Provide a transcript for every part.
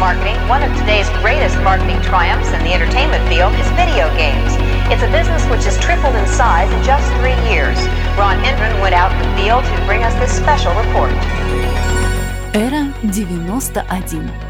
marketing, one of today's greatest marketing triumphs in the entertainment field is video games. It's a business which has tripled in size in just three years. Ron Hendren went out in the field to bring us this special report. Era 91.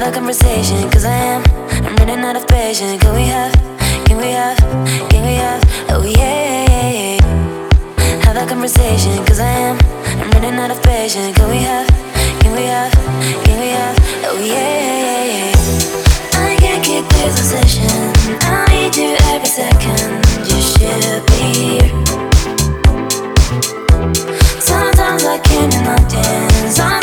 Can we have, have a conversation? Cause I am, I'm running out of patience. Can we have, can we have, can we have, oh yeah, yeah. Have a conversation, cause I am, I'm running out of patience. Can we have, can we have, can we have, oh yeah. I can't keep this obsession. I need you every second. You should be here. Sometimes I can't do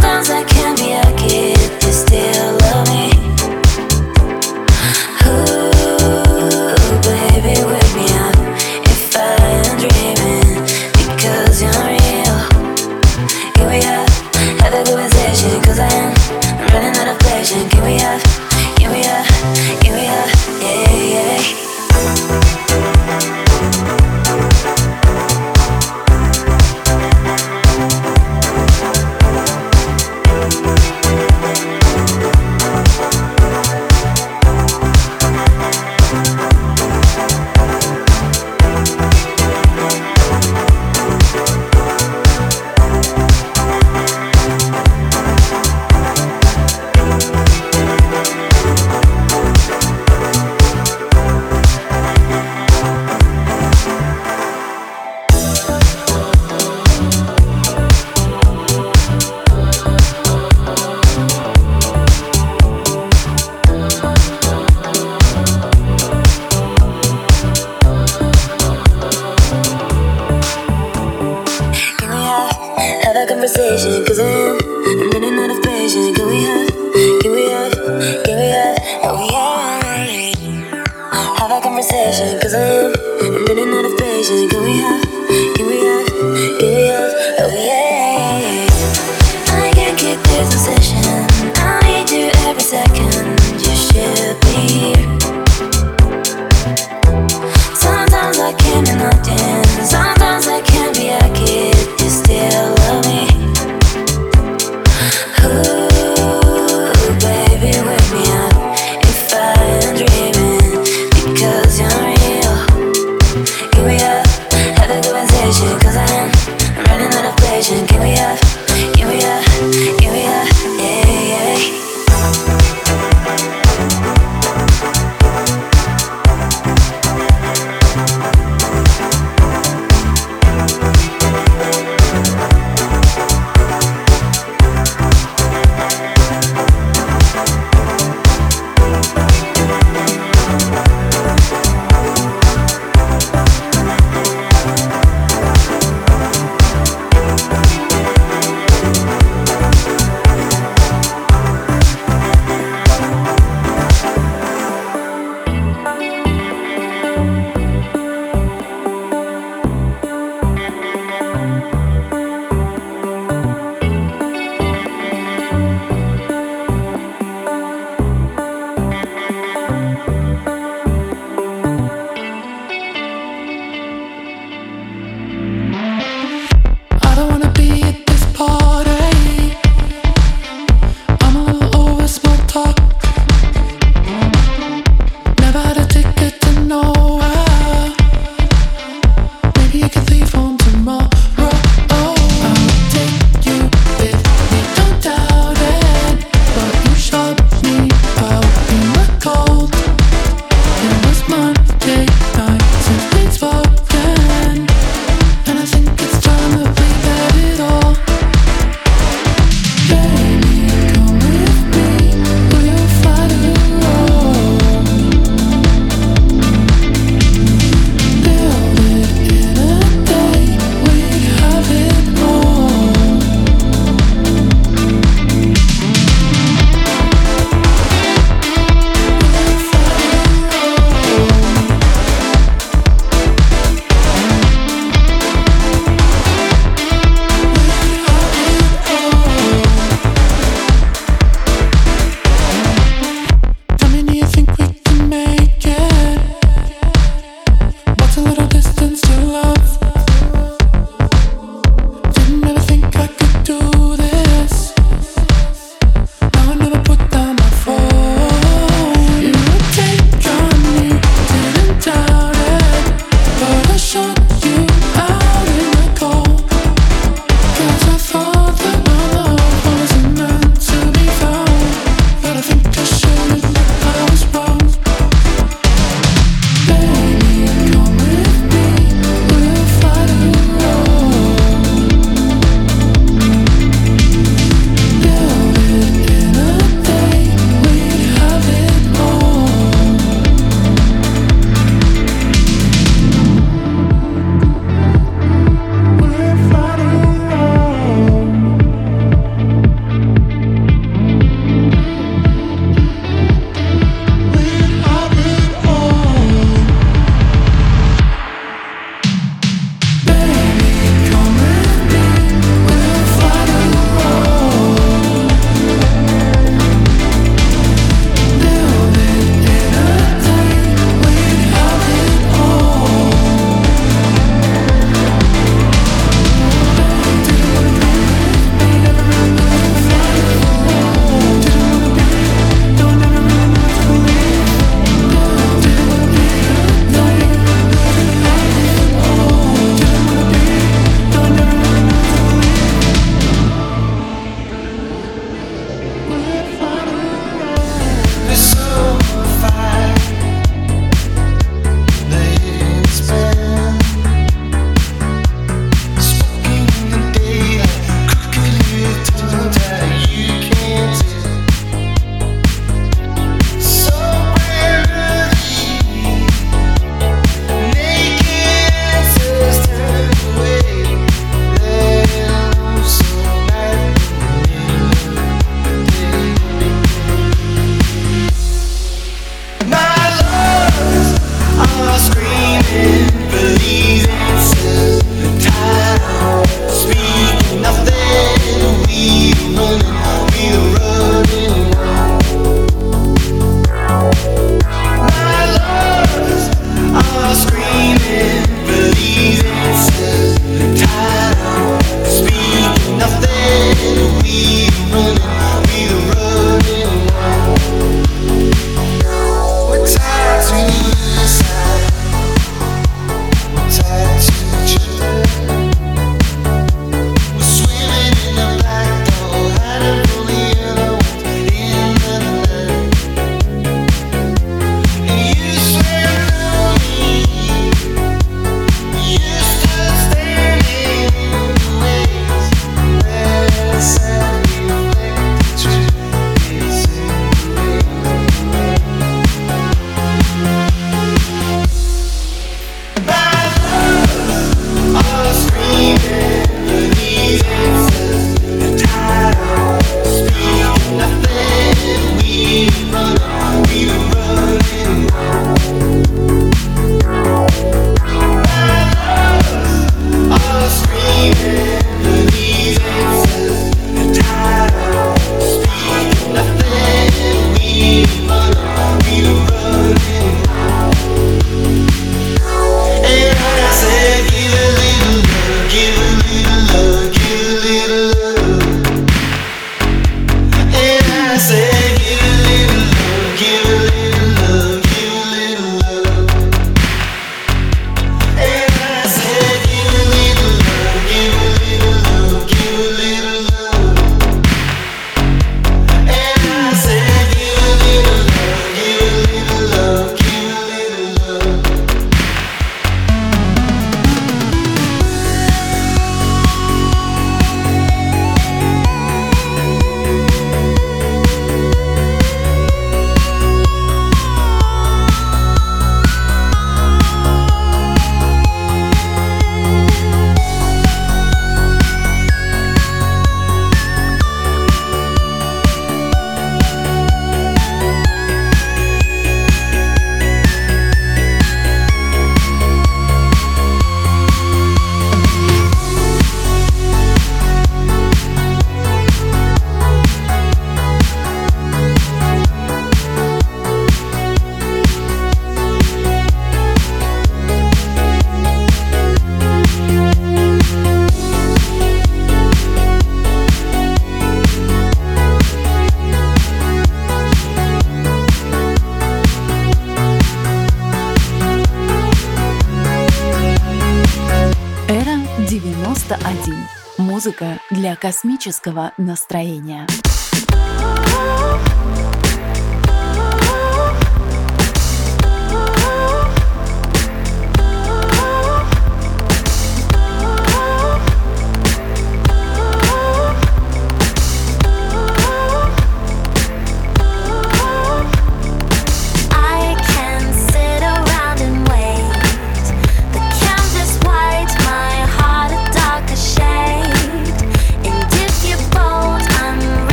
космического настроения.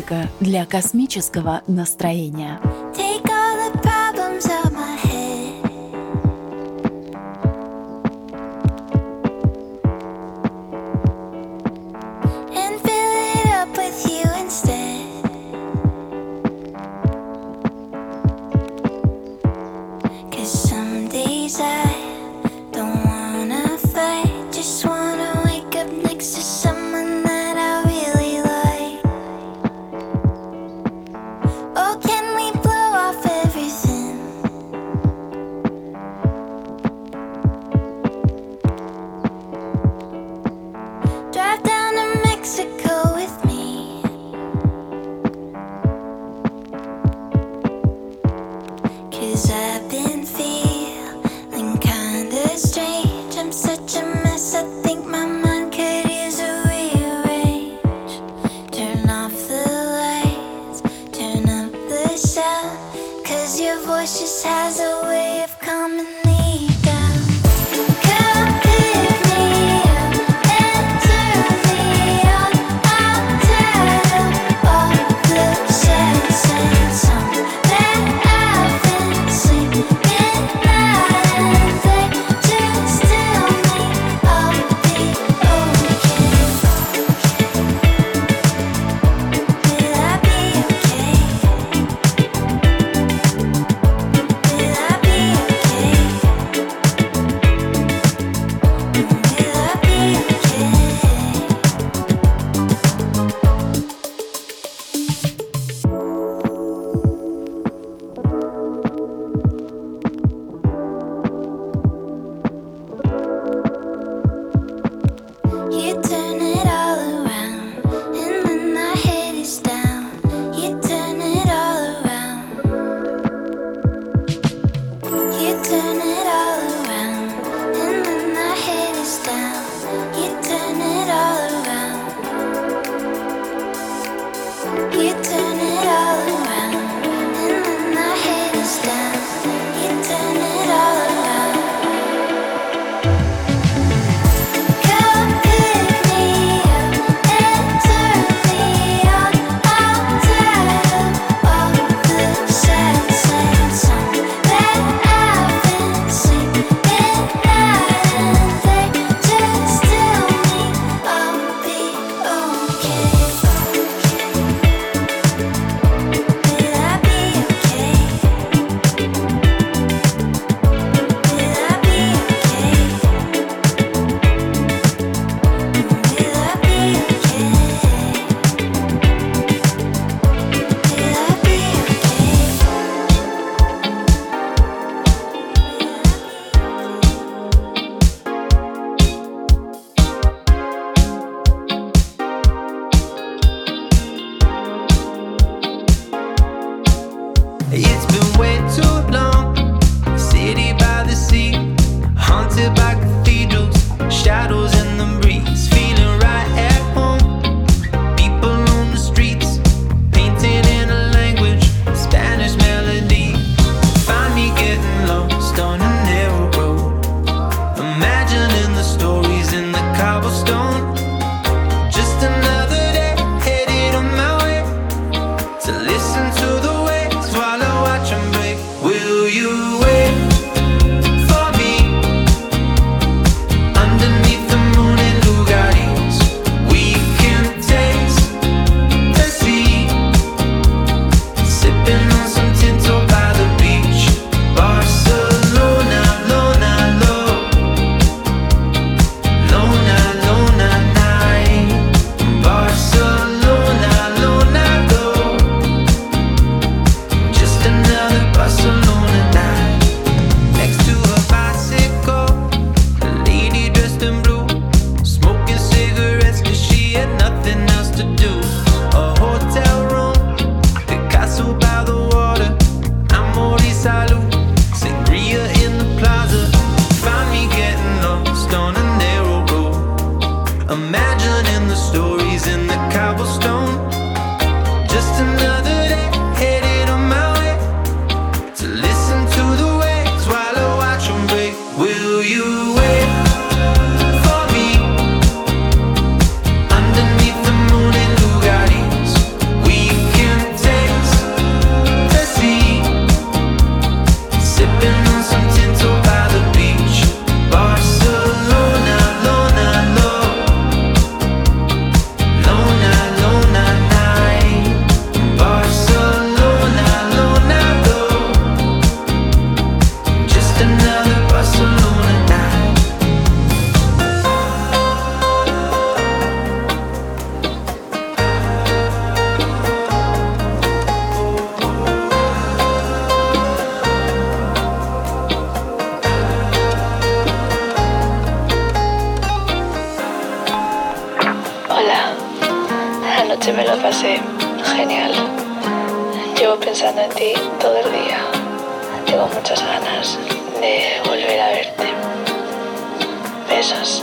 Музыка для космического настроения. Pasé genial. Llevo pensando en ti todo el día. Tengo muchas ganas de volver a verte. Besos.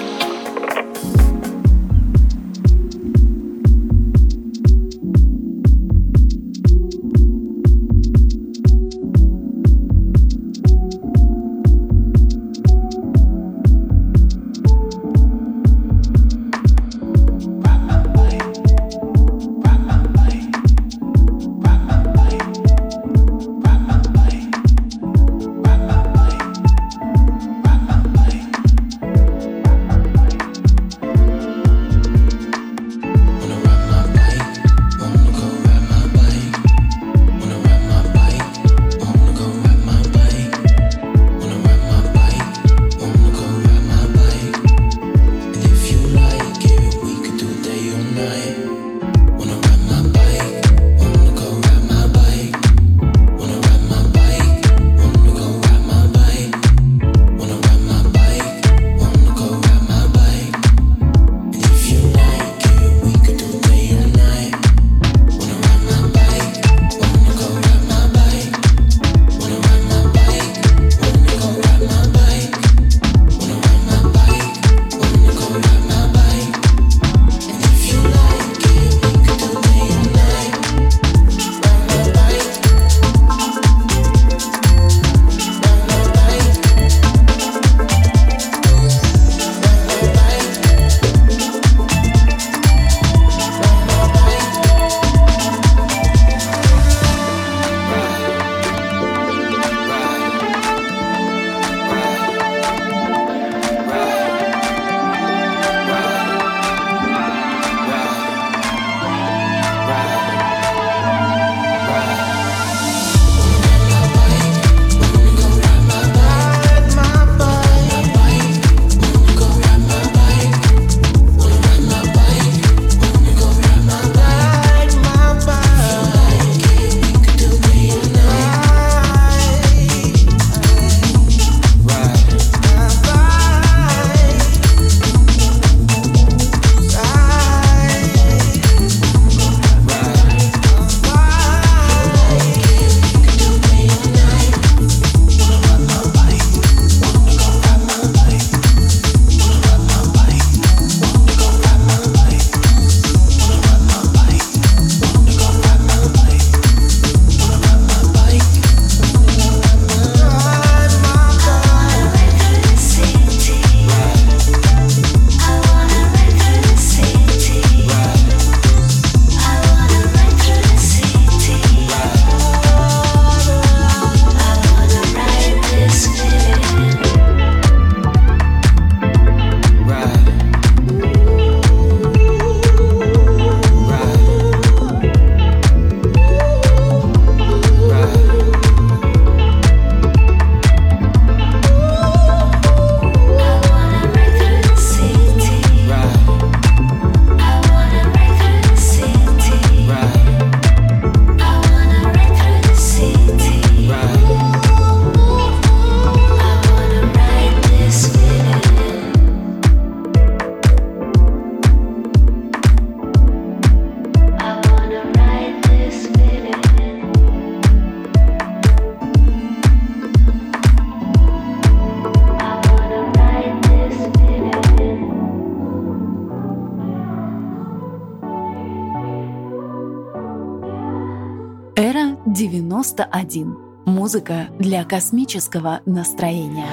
Музыка для космического настроения.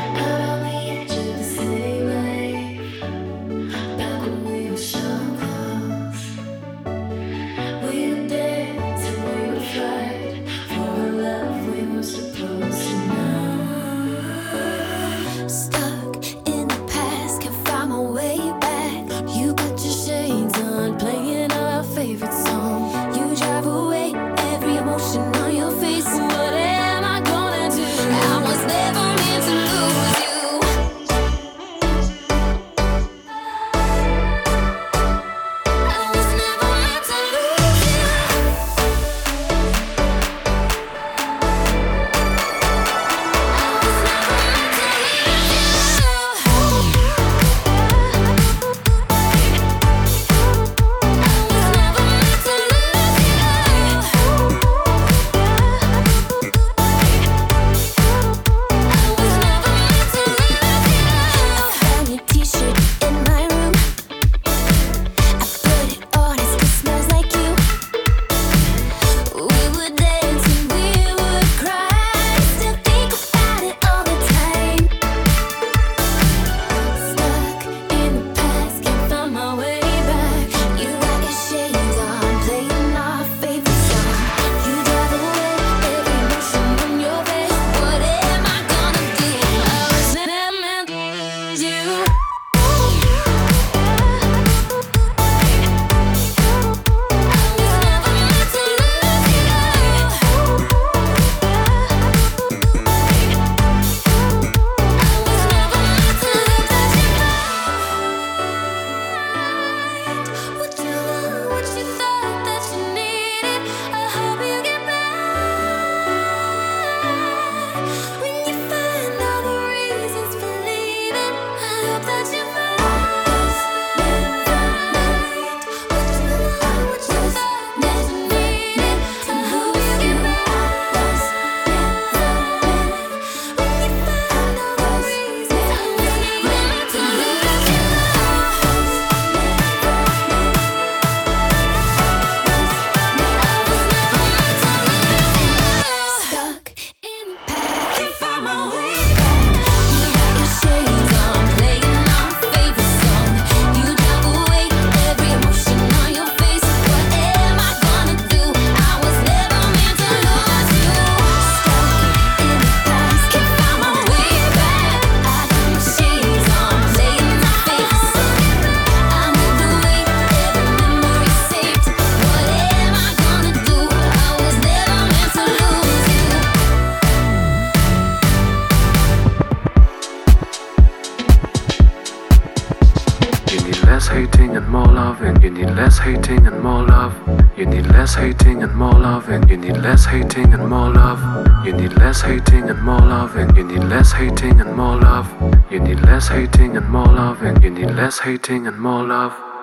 Need less hating and more love. You need less hating and more love, and you need less hating and more love. You need less hating and more love, and you need less hating and more love. You need less hating and more love, and you need less hating and more love.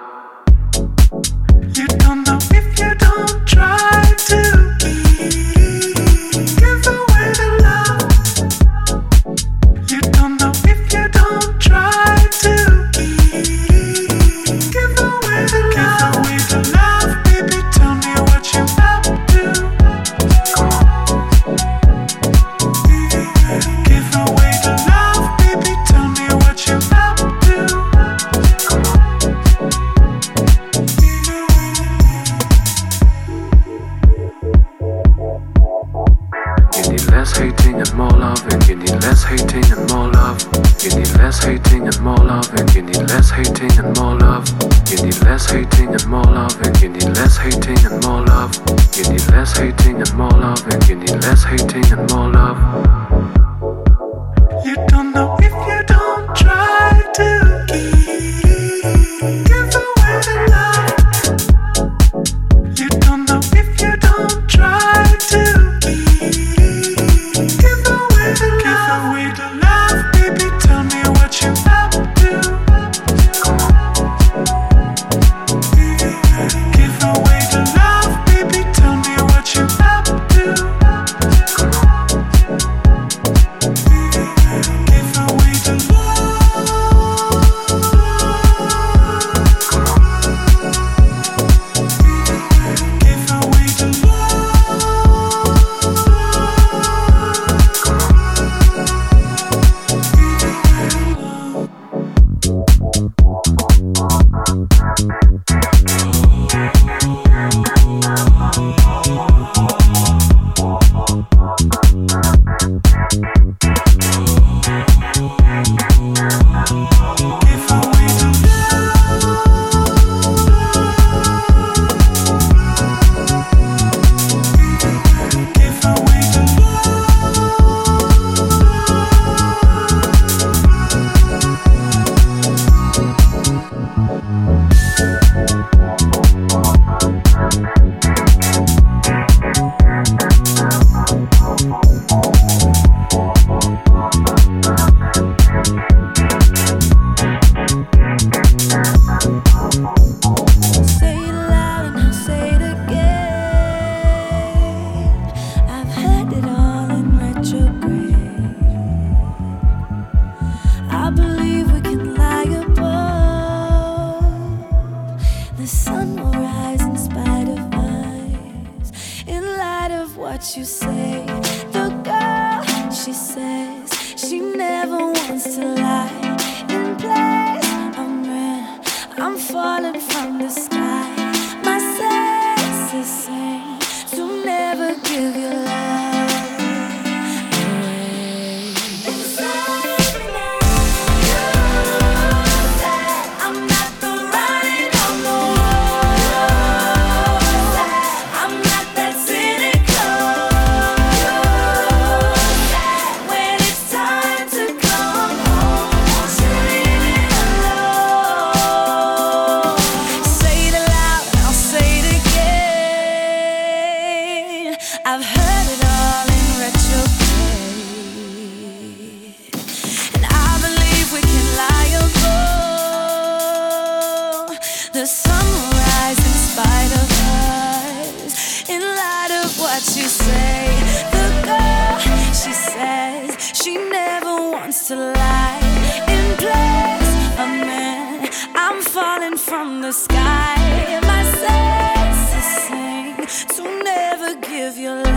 The girl, she says she never wants to lie. In place of men, I'm falling from the sky. My senses sing to never give your love.